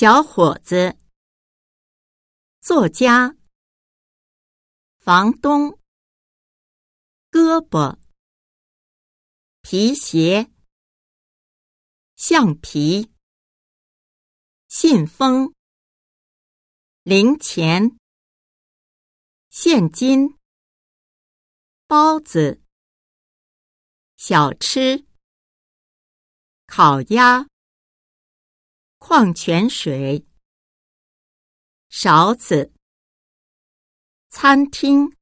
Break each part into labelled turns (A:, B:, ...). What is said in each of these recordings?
A: 小伙子，作家，房东，胳膊，皮鞋，橡皮，信封，零钱，现金，包子，小吃，烤鸭。矿泉水，勺子，餐厅，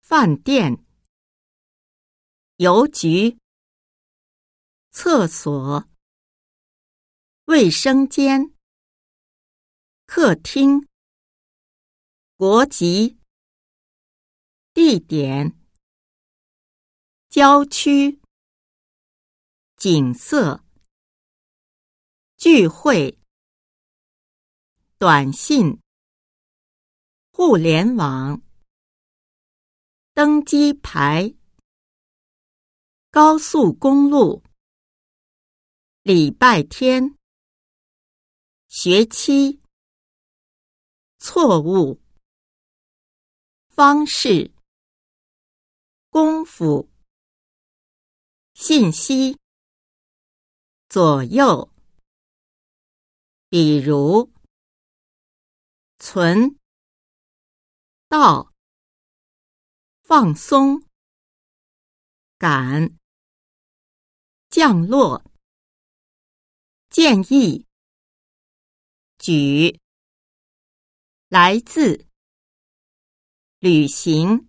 A: 饭店，邮局，厕所，卫生间，客厅，国籍，地点，郊区，景色。聚会、短信、互联网、登机牌、高速公路、礼拜天、学期、错误、方式、功夫、信息、左右。比如，存、到、放松、感、降落、建议、举、来自、旅行、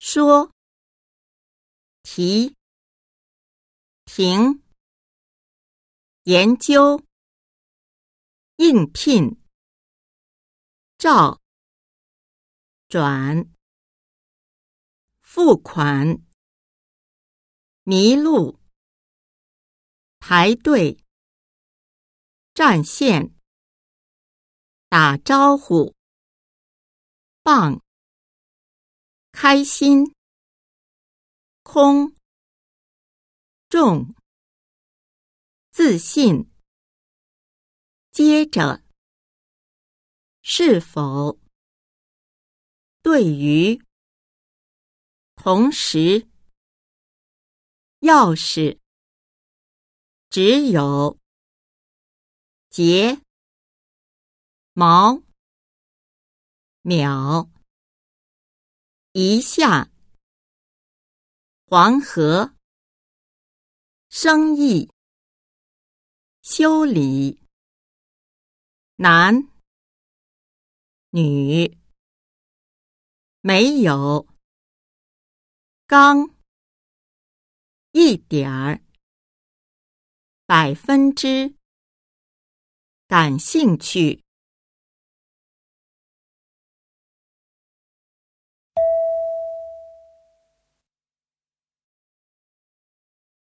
A: 说、提、停、研究。应聘、照、转、付款、迷路、排队、占线、打招呼、棒、开心、空、重、自信。接着，是否对于同时钥匙只有睫毛秒一下黄河生意修理。男、女，没有，刚，一点儿，百分之，感兴趣。